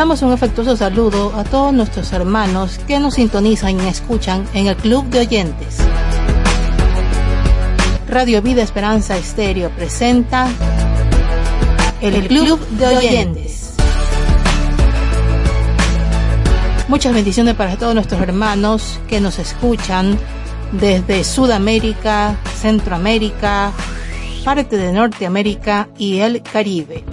Mandamos un afectuoso saludo a todos nuestros hermanos que nos sintonizan y escuchan en el Club de Oyentes. Radio Vida Esperanza Estéreo presenta el, Club, de Oyentes. Muchas bendiciones para todos nuestros hermanos que nos escuchan desde Sudamérica, Centroamérica, parte de Norteamérica y el Caribe.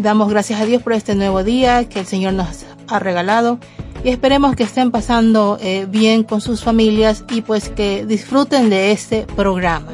Damos gracias a Dios por este nuevo día que el Señor nos ha regalado y esperemos que estén pasando eh, bien con sus familias y pues que disfruten de este programa.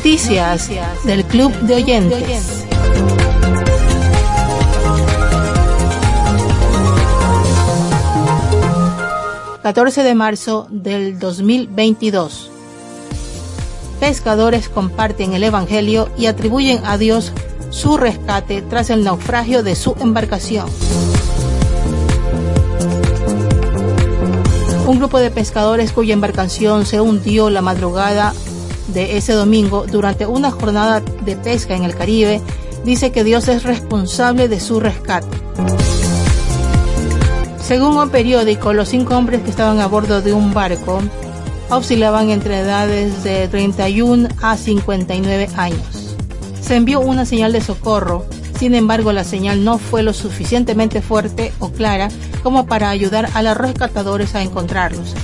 Noticias del Club de Oyentes. ...14 de marzo del 2022... Pescadores comparten el Evangelio y atribuyen a Dios su rescate tras el naufragio de su embarcación. Un grupo de pescadores cuya embarcación se hundió la madrugada de ese domingo durante una jornada de pesca en el Caribe, dice que Dios es responsable de su rescate. Según un periódico, los cinco hombres que estaban a bordo de un barco oscilaban entre edades de 31 a 59 años. Se envió una señal de socorro, sin embargo la señal no fue lo suficientemente fuerte o clara como para ayudar a los rescatadores a encontrarlos.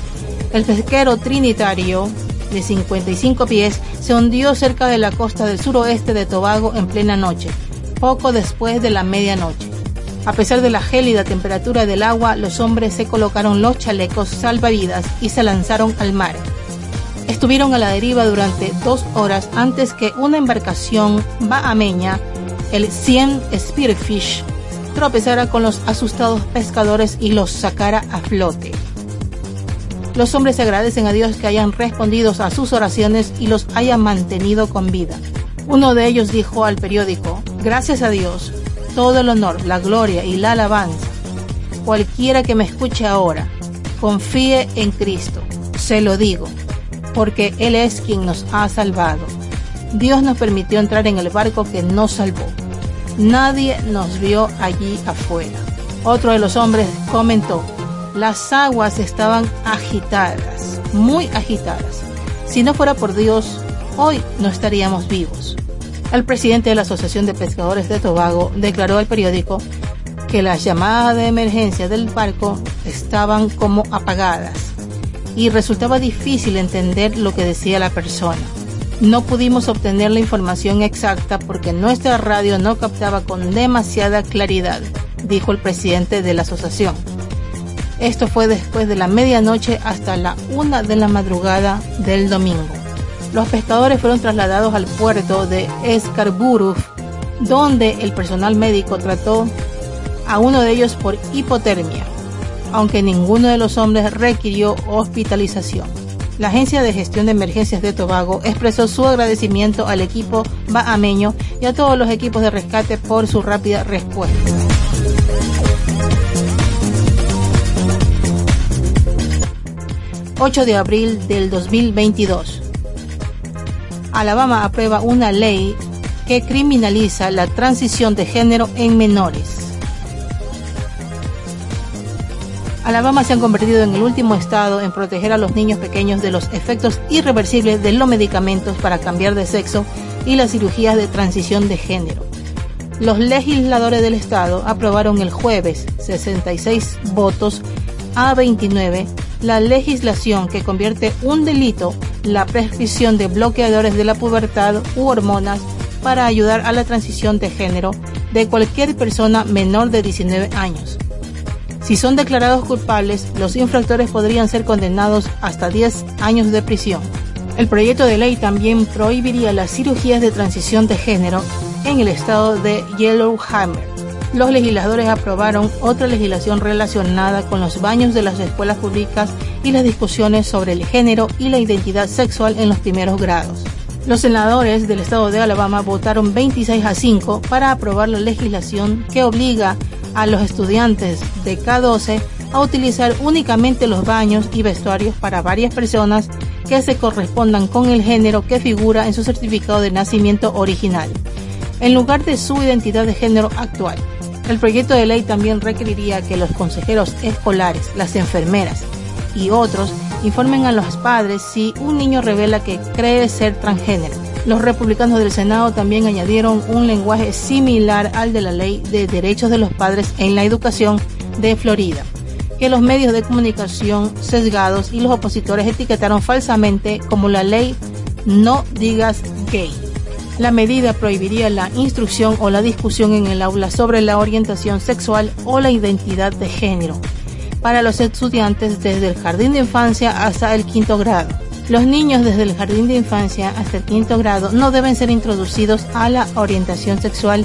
El pesquero trinitario de 55 pies se hundió cerca de la costa del suroeste de Tobago en plena noche, poco después de la medianoche. A pesar de la gélida temperatura del agua, los hombres se colocaron los chalecos salvavidas y se lanzaron al mar. Estuvieron a la deriva durante dos horas antes que una embarcación bahameña, el 100 Spearfish, tropezara con los asustados pescadores y los sacara a flote. Los hombres agradecen a Dios que hayan respondido a sus oraciones y los haya mantenido con vida. Uno de ellos dijo al periódico, gracias a Dios, todo el honor, la gloria y la alabanza. Cualquiera que me escuche ahora, confíe en Cristo, se lo digo, porque Él es quien nos ha salvado. Dios nos permitió entrar en el barco que nos salvó. Nadie nos vio allí afuera. Otro de los hombres comentó, las aguas estaban agitadas, muy agitadas. Si no fuera por Dios, hoy no estaríamos vivos. El presidente de la Asociación de Pescadores de Tobago declaró al periódico que las llamadas de emergencia del barco estaban como apagadas y resultaba difícil entender lo que decía la persona. No pudimos obtener la información exacta porque nuestra radio no captaba con demasiada claridad, dijo el presidente de la asociación. Esto fue después de la medianoche hasta la una de la madrugada del domingo. Los pescadores fueron trasladados al puerto de Scarborough, donde el personal médico trató a uno de ellos por hipotermia, aunque ninguno de los hombres requirió hospitalización. La Agencia de Gestión de Emergencias de Tobago expresó su agradecimiento al equipo bahameño y a todos los equipos de rescate por su rápida respuesta. 8 de abril del 2022. Alabama aprueba una ley que criminaliza la transición de género en menores. Alabama se ha convertido en el último estado en proteger a los niños pequeños de los efectos irreversibles de los medicamentos para cambiar de sexo y las cirugías de transición de género. Los legisladores del estado aprobaron el jueves 66 votos a 29 la legislación que convierte un delito la prescripción de bloqueadores de la pubertad u hormonas para ayudar a la transición de género de cualquier persona menor de 19 años. Si son declarados culpables, los infractores podrían ser condenados hasta 10 años de prisión. El proyecto de ley también prohibiría las cirugías de transición de género en el estado de Yellowhammer los legisladores aprobaron otra legislación relacionada con los baños de las escuelas públicas y las discusiones sobre el género y la identidad sexual en los primeros grados. Los senadores del estado de Alabama votaron 26 a 5 para aprobar la legislación que obliga a los estudiantes de K12 a utilizar únicamente los baños y vestuarios para varias personas que se correspondan con el género que figura en su certificado de nacimiento original, en lugar de su identidad de género actual. El proyecto de ley también requeriría que los consejeros escolares, las enfermeras y otros informen a los padres si un niño revela que cree ser transgénero. Los republicanos del Senado también añadieron un lenguaje similar al de la Ley de Derechos de los Padres en la Educación de Florida, que los medios de comunicación sesgados y los opositores etiquetaron falsamente como la ley No digas gay. La medida prohibiría la instrucción o la discusión en el aula sobre la orientación sexual o la identidad de género para los estudiantes desde el jardín de infancia hasta el quinto grado. Los niños desde el jardín de infancia hasta el quinto grado no deben ser introducidos a la orientación sexual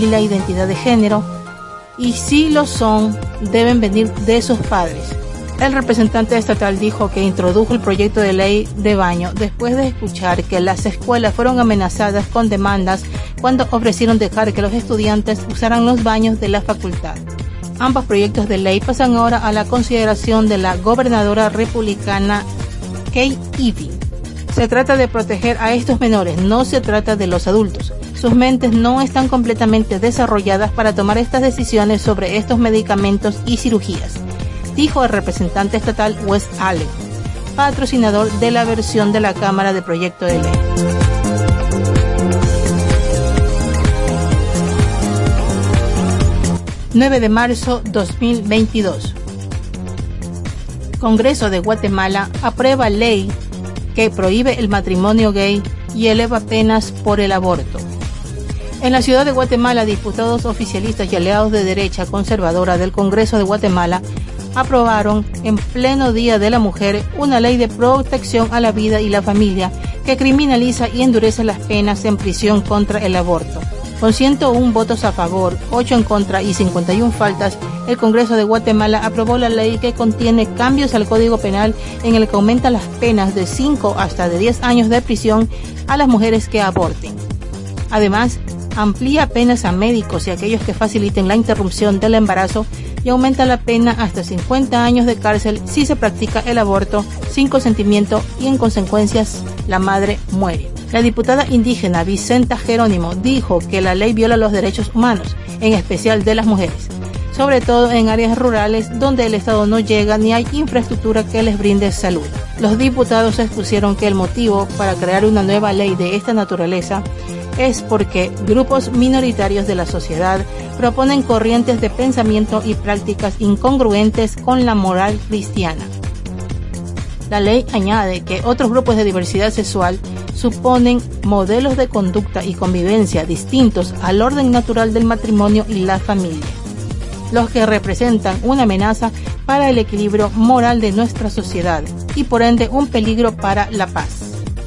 y la identidad de género y si lo son deben venir de sus padres. El representante estatal dijo que introdujo el proyecto de ley de baño después de escuchar que las escuelas fueron amenazadas con demandas cuando ofrecieron dejar que los estudiantes usaran los baños de la facultad. Ambos proyectos de ley pasan ahora a la consideración de la gobernadora republicana Kay Ivey. Se trata de proteger a estos menores, no se trata de los adultos. Sus mentes no están completamente desarrolladas para tomar estas decisiones sobre estos medicamentos y cirugías dijo el representante estatal Wes Allen. patrocinador de la versión de la Cámara de Proyecto de Ley. 9 de marzo 2022. Congreso de Guatemala aprueba ley que prohíbe el matrimonio gay y eleva penas por el aborto. En la ciudad de Guatemala, diputados oficialistas y aliados de derecha conservadora del Congreso de Guatemala aprobaron en pleno Día de la Mujer una ley de protección a la vida y la familia que criminaliza y endurece las penas en prisión contra el aborto. Con 101 votos a favor, 8 en contra y 51 faltas, el Congreso de Guatemala aprobó la ley que contiene cambios al Código Penal en el que aumenta las penas de 5 hasta de 10 años de prisión a las mujeres que aborten. Además, amplía penas a médicos y aquellos que faciliten la interrupción del embarazo y aumenta la pena hasta 50 años de cárcel si se practica el aborto sin consentimiento y en consecuencias la madre muere. La diputada indígena Vicenta Jerónimo dijo que la ley viola los derechos humanos, en especial de las mujeres, sobre todo en áreas rurales donde el Estado no llega ni hay infraestructura que les brinde salud. Los diputados expusieron que el motivo para crear una nueva ley de esta naturaleza es porque grupos minoritarios de la sociedad proponen corrientes de pensamiento y prácticas incongruentes con la moral cristiana. La ley añade que otros grupos de diversidad sexual suponen modelos de conducta y convivencia distintos al orden natural del matrimonio y la familia, los que representan una amenaza para el equilibrio moral de nuestra sociedad y por ende un peligro para la paz.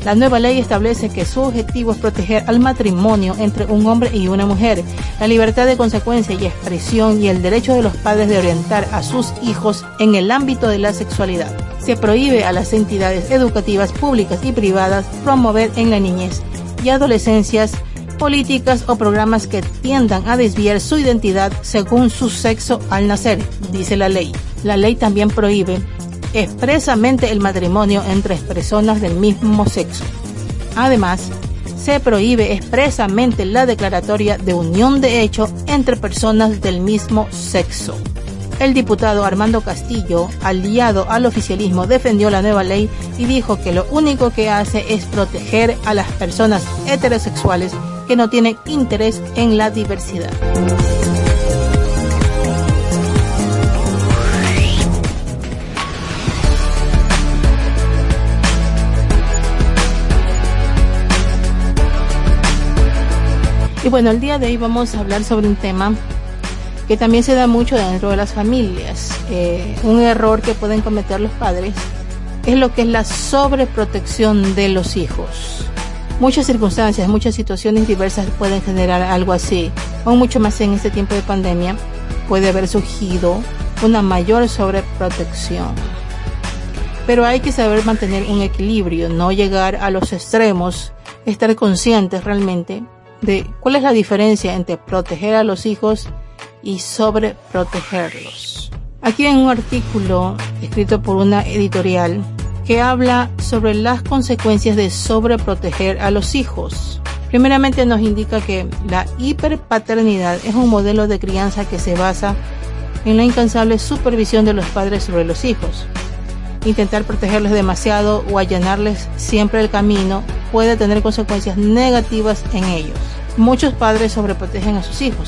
La nueva ley establece que su objetivo es proteger al matrimonio entre un hombre y una mujer, la libertad de consecuencia y expresión y el derecho de los padres de orientar a sus hijos en el ámbito de la sexualidad. Se prohíbe a las entidades educativas públicas y privadas promover en la niñez y adolescencias políticas o programas que tiendan a desviar su identidad según su sexo al nacer, dice la ley. La ley también prohíbe expresamente el matrimonio entre personas del mismo sexo. Además, se prohíbe expresamente la declaratoria de unión de hecho entre personas del mismo sexo. El diputado Armando Castillo, aliado al oficialismo, defendió la nueva ley y dijo que lo único que hace es proteger a las personas heterosexuales que no tienen interés en la diversidad. Y bueno, el día de hoy vamos a hablar sobre un tema que también se da mucho dentro de las familias. Eh, un error que pueden cometer los padres es lo que es la sobreprotección de los hijos. Muchas circunstancias, muchas situaciones diversas pueden generar algo así. Aún mucho más en este tiempo de pandemia puede haber surgido una mayor sobreprotección. Pero hay que saber mantener un equilibrio, no llegar a los extremos, estar conscientes realmente de cuál es la diferencia entre proteger a los hijos y sobreprotegerlos. Aquí en un artículo escrito por una editorial que habla sobre las consecuencias de sobreproteger a los hijos. Primeramente nos indica que la hiperpaternidad es un modelo de crianza que se basa en la incansable supervisión de los padres sobre los hijos. Intentar protegerlos demasiado o allanarles siempre el camino puede tener consecuencias negativas en ellos. Muchos padres sobreprotegen a sus hijos,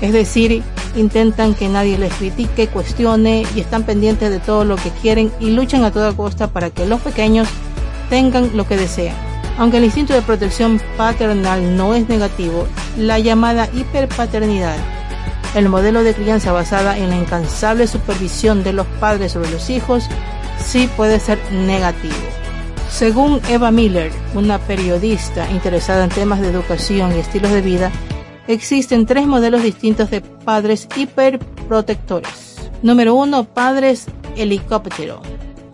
es decir, intentan que nadie les critique, cuestione y están pendientes de todo lo que quieren y luchan a toda costa para que los pequeños tengan lo que desean. Aunque el instinto de protección paternal no es negativo, la llamada hiperpaternidad, el modelo de crianza basada en la incansable supervisión de los padres sobre los hijos, sí puede ser negativo. Según Eva Miller, una periodista interesada en temas de educación y estilos de vida, existen tres modelos distintos de padres hiperprotectores. Número uno, padres helicóptero.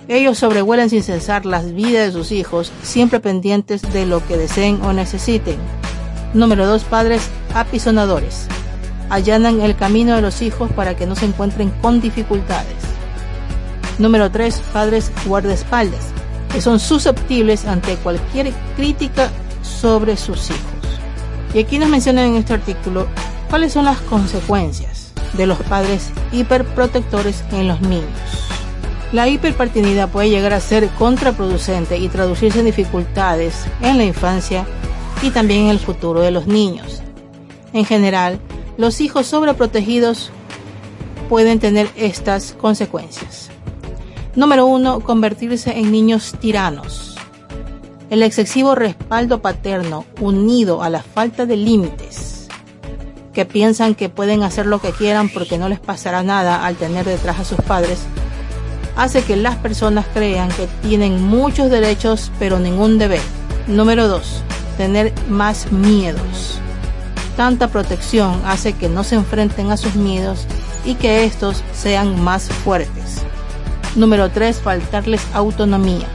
Ellos sobrevuelan sin cesar las vidas de sus hijos, siempre pendientes de lo que deseen o necesiten. Número dos, padres apisonadores. Allanan el camino de los hijos para que no se encuentren con dificultades. Número tres, padres guardaespaldas que son susceptibles ante cualquier crítica sobre sus hijos. Y aquí nos mencionan en este artículo cuáles son las consecuencias de los padres hiperprotectores en los niños. La hiperpartinidad puede llegar a ser contraproducente y traducirse en dificultades en la infancia y también en el futuro de los niños. En general, los hijos sobreprotegidos pueden tener estas consecuencias. Número 1. Convertirse en niños tiranos. El excesivo respaldo paterno unido a la falta de límites, que piensan que pueden hacer lo que quieran porque no les pasará nada al tener detrás a sus padres, hace que las personas crean que tienen muchos derechos pero ningún deber. Número 2. Tener más miedos. Tanta protección hace que no se enfrenten a sus miedos y que estos sean más fuertes. Número 3. Faltarles autonomía.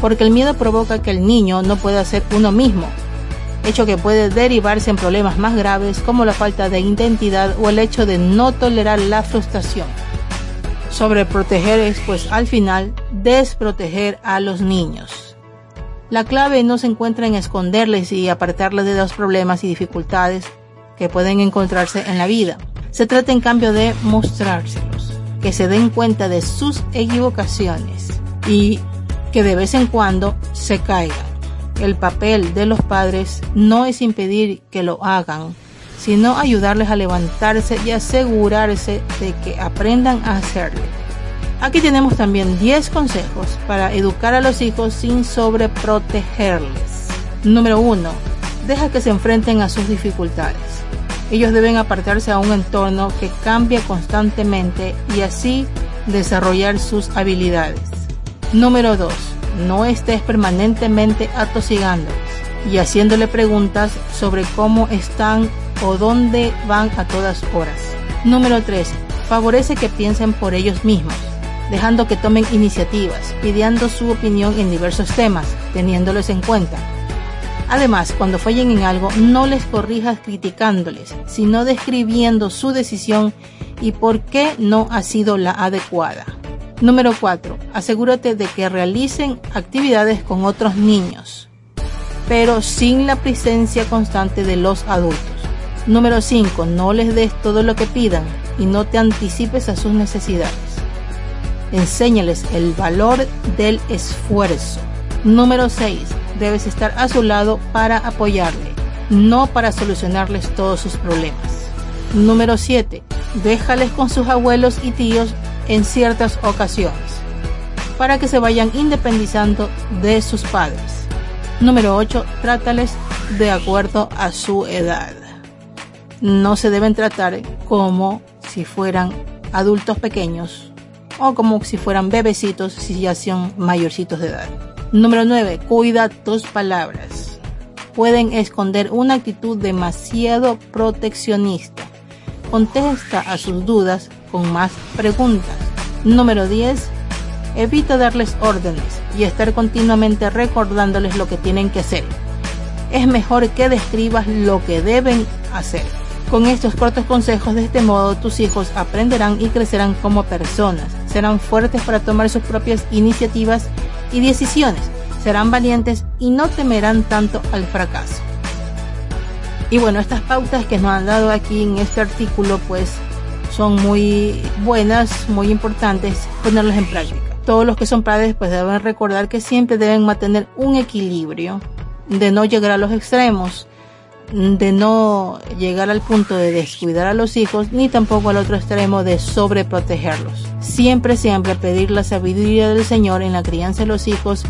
Porque el miedo provoca que el niño no pueda ser uno mismo, hecho que puede derivarse en problemas más graves como la falta de identidad o el hecho de no tolerar la frustración. Sobreproteger es pues al final desproteger a los niños. La clave no se encuentra en esconderles y apartarles de los problemas y dificultades que pueden encontrarse en la vida, se trata en cambio de mostrárselos, que se den cuenta de sus equivocaciones y que de vez en cuando se caigan. El papel de los padres no es impedir que lo hagan, sino ayudarles a levantarse y asegurarse de que aprendan a hacerlo. Aquí tenemos también 10 consejos para educar a los hijos sin sobreprotegerles. Número 1. Deja que se enfrenten a sus dificultades. Ellos deben apartarse a un entorno que cambie constantemente y así desarrollar sus habilidades. Número 2. No estés permanentemente atosigándoles y haciéndole preguntas sobre cómo están o dónde van a todas horas. Número 3. Favorece que piensen por ellos mismos, dejando que tomen iniciativas, pidiendo su opinión en diversos temas, teniéndolos en cuenta. Además, cuando fallen en algo, no les corrijas criticándoles, sino describiendo su decisión y por qué no ha sido la adecuada. Número 4. Asegúrate de que realicen actividades con otros niños, pero sin la presencia constante de los adultos. Número 5. No les des todo lo que pidan y no te anticipes a sus necesidades. Enséñales el valor del esfuerzo. Número 6 debes estar a su lado para apoyarle, no para solucionarles todos sus problemas. Número 7. Déjales con sus abuelos y tíos en ciertas ocasiones, para que se vayan independizando de sus padres. Número 8. Trátales de acuerdo a su edad. No se deben tratar como si fueran adultos pequeños o como si fueran bebecitos si ya son mayorcitos de edad. Número 9. Cuida tus palabras. Pueden esconder una actitud demasiado proteccionista. Contesta a sus dudas con más preguntas. Número 10. Evita darles órdenes y estar continuamente recordándoles lo que tienen que hacer. Es mejor que describas lo que deben hacer. Con estos cortos consejos, de este modo tus hijos aprenderán y crecerán como personas, serán fuertes para tomar sus propias iniciativas y decisiones, serán valientes y no temerán tanto al fracaso. Y bueno, estas pautas que nos han dado aquí en este artículo pues son muy buenas, muy importantes ponerlas en práctica. Todos los que son padres pues deben recordar que siempre deben mantener un equilibrio de no llegar a los extremos, de no llegar al punto de descuidar a los hijos, ni tampoco al otro extremo de sobreprotegerlos. Siempre, siempre pedir la sabiduría del Señor en la crianza de los hijos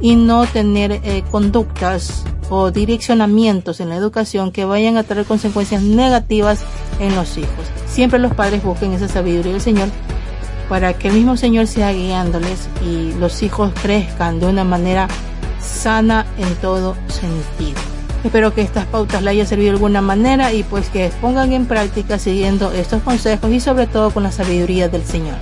y no tener eh, conductas o direccionamientos en la educación que vayan a traer consecuencias negativas en los hijos. Siempre los padres busquen esa sabiduría del Señor para que el mismo Señor sea guiándoles y los hijos crezcan de una manera sana en todo sentido. Espero que estas pautas le hayan servido de alguna manera y pues que pongan en práctica siguiendo estos consejos y sobre todo con la sabiduría del Señor.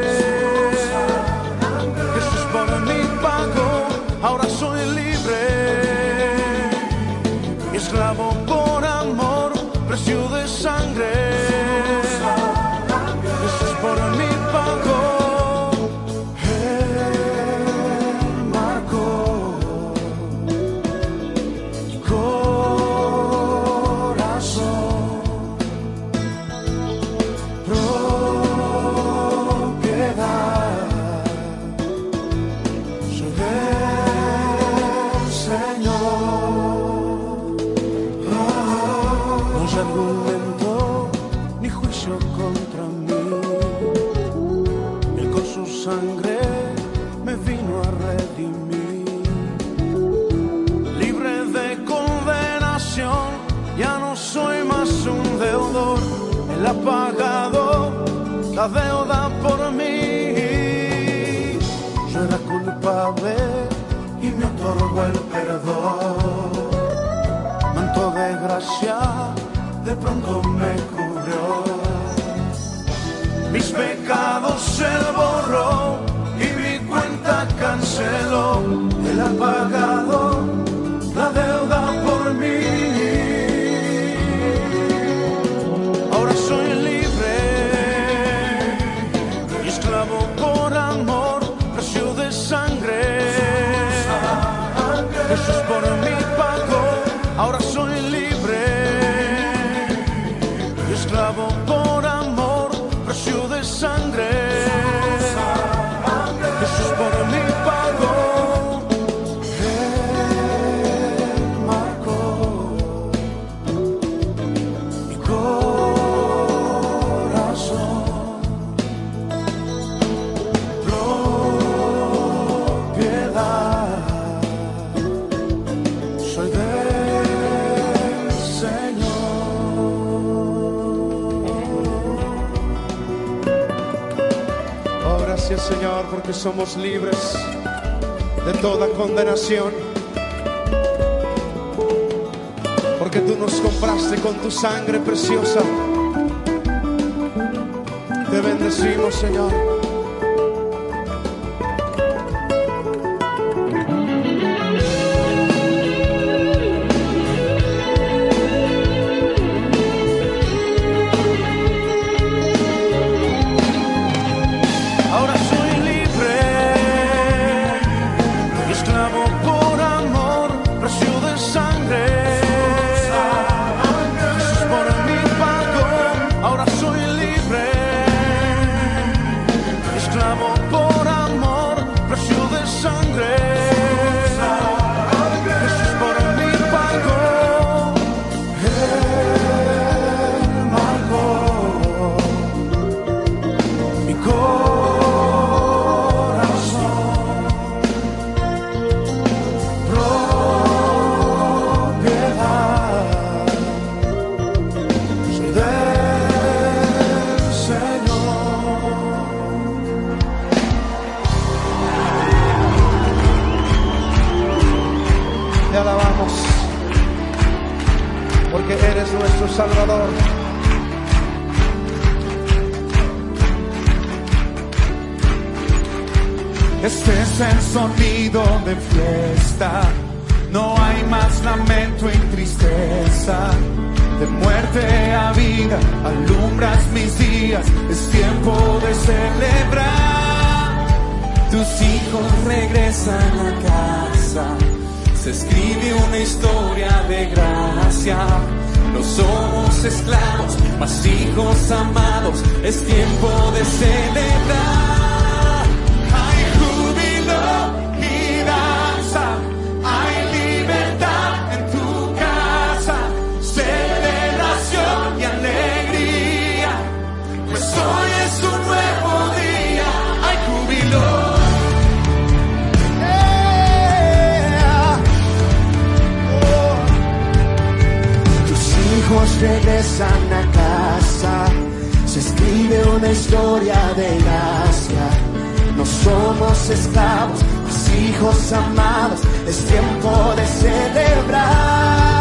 Hey. y me otorgo el perdón. Manto de gracia de pronto me cubrió. Mis pecados se borró y mi cuenta canceló. El apagado que somos libres de toda condenación. Porque tú nos compraste con tu sangre preciosa. Te bendecimos, Señor. poder celebrar. Tus hijos regresan a casa, se escribe una historia de gracia. No somos esclavos, mas hijos amados, es tiempo de celebrar regresan a casa. Se escribe una historia de gracia. No somos esclavos, mas hijos amados. Es tiempo de celebrar.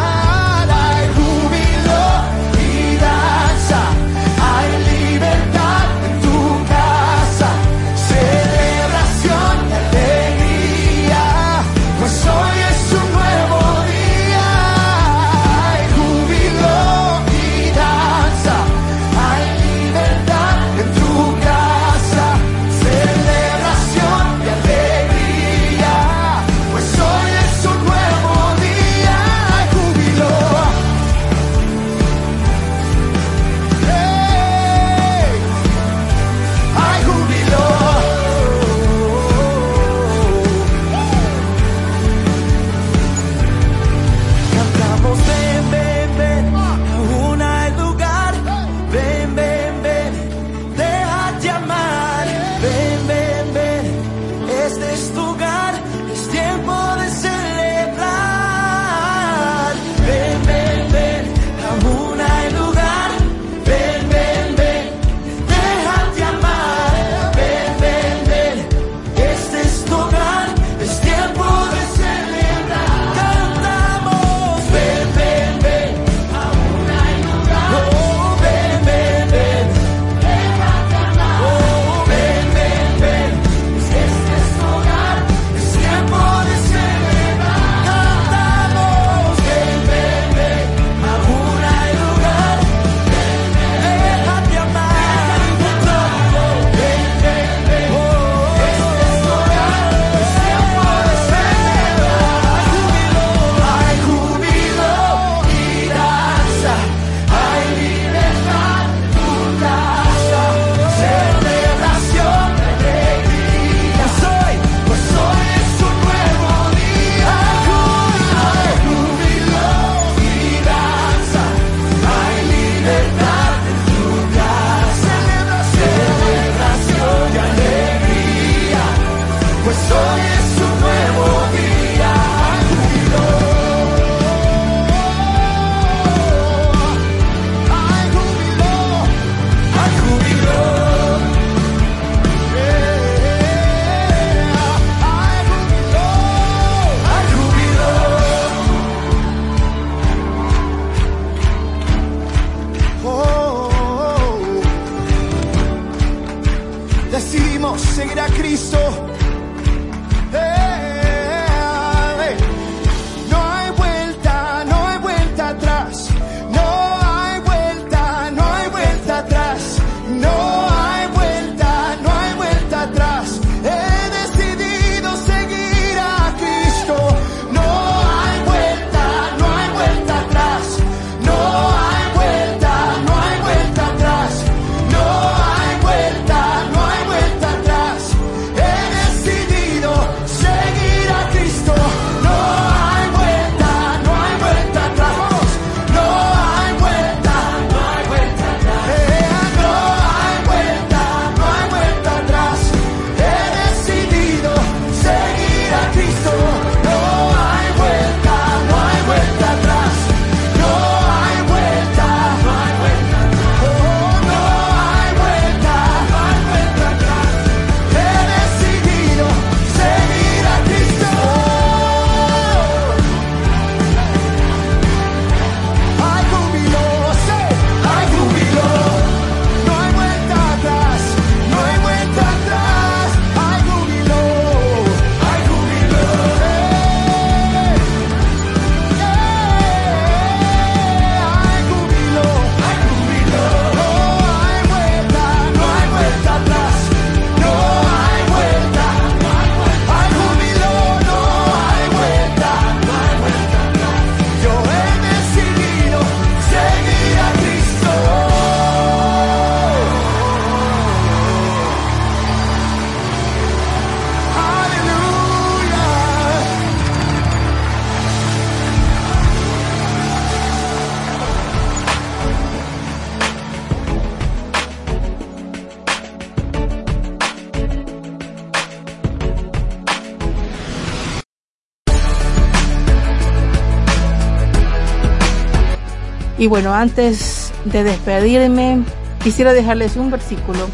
Y bueno, antes de despedirme, quisiera dejarles un versículo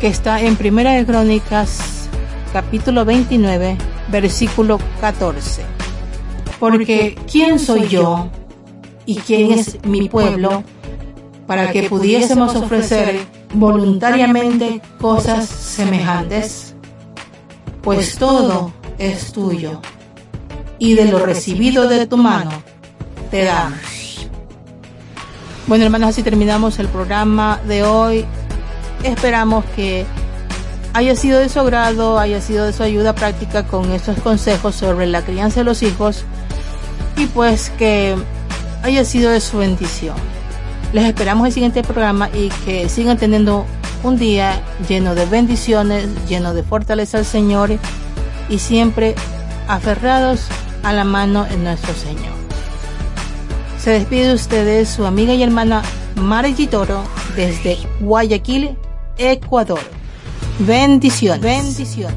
que está en Primera de Crónicas, capítulo 29, versículo 14. Porque ¿quién soy yo y quién es mi pueblo para que pudiésemos ofrecer voluntariamente cosas semejantes? Pues todo es tuyo y de lo recibido de tu mano te damos. Bueno hermanos, así terminamos el programa de hoy. Esperamos que haya sido de su agrado, haya sido de su ayuda práctica con estos consejos sobre la crianza de los hijos y pues que haya sido de su bendición. Les esperamos el siguiente programa y que sigan teniendo un día lleno de bendiciones, lleno de fortaleza al Señor y siempre aferrados a la mano en nuestro Señor. Se despide de ustedes su amiga y hermana Mara Toro desde Guayaquil, Ecuador. Bendición, bendición.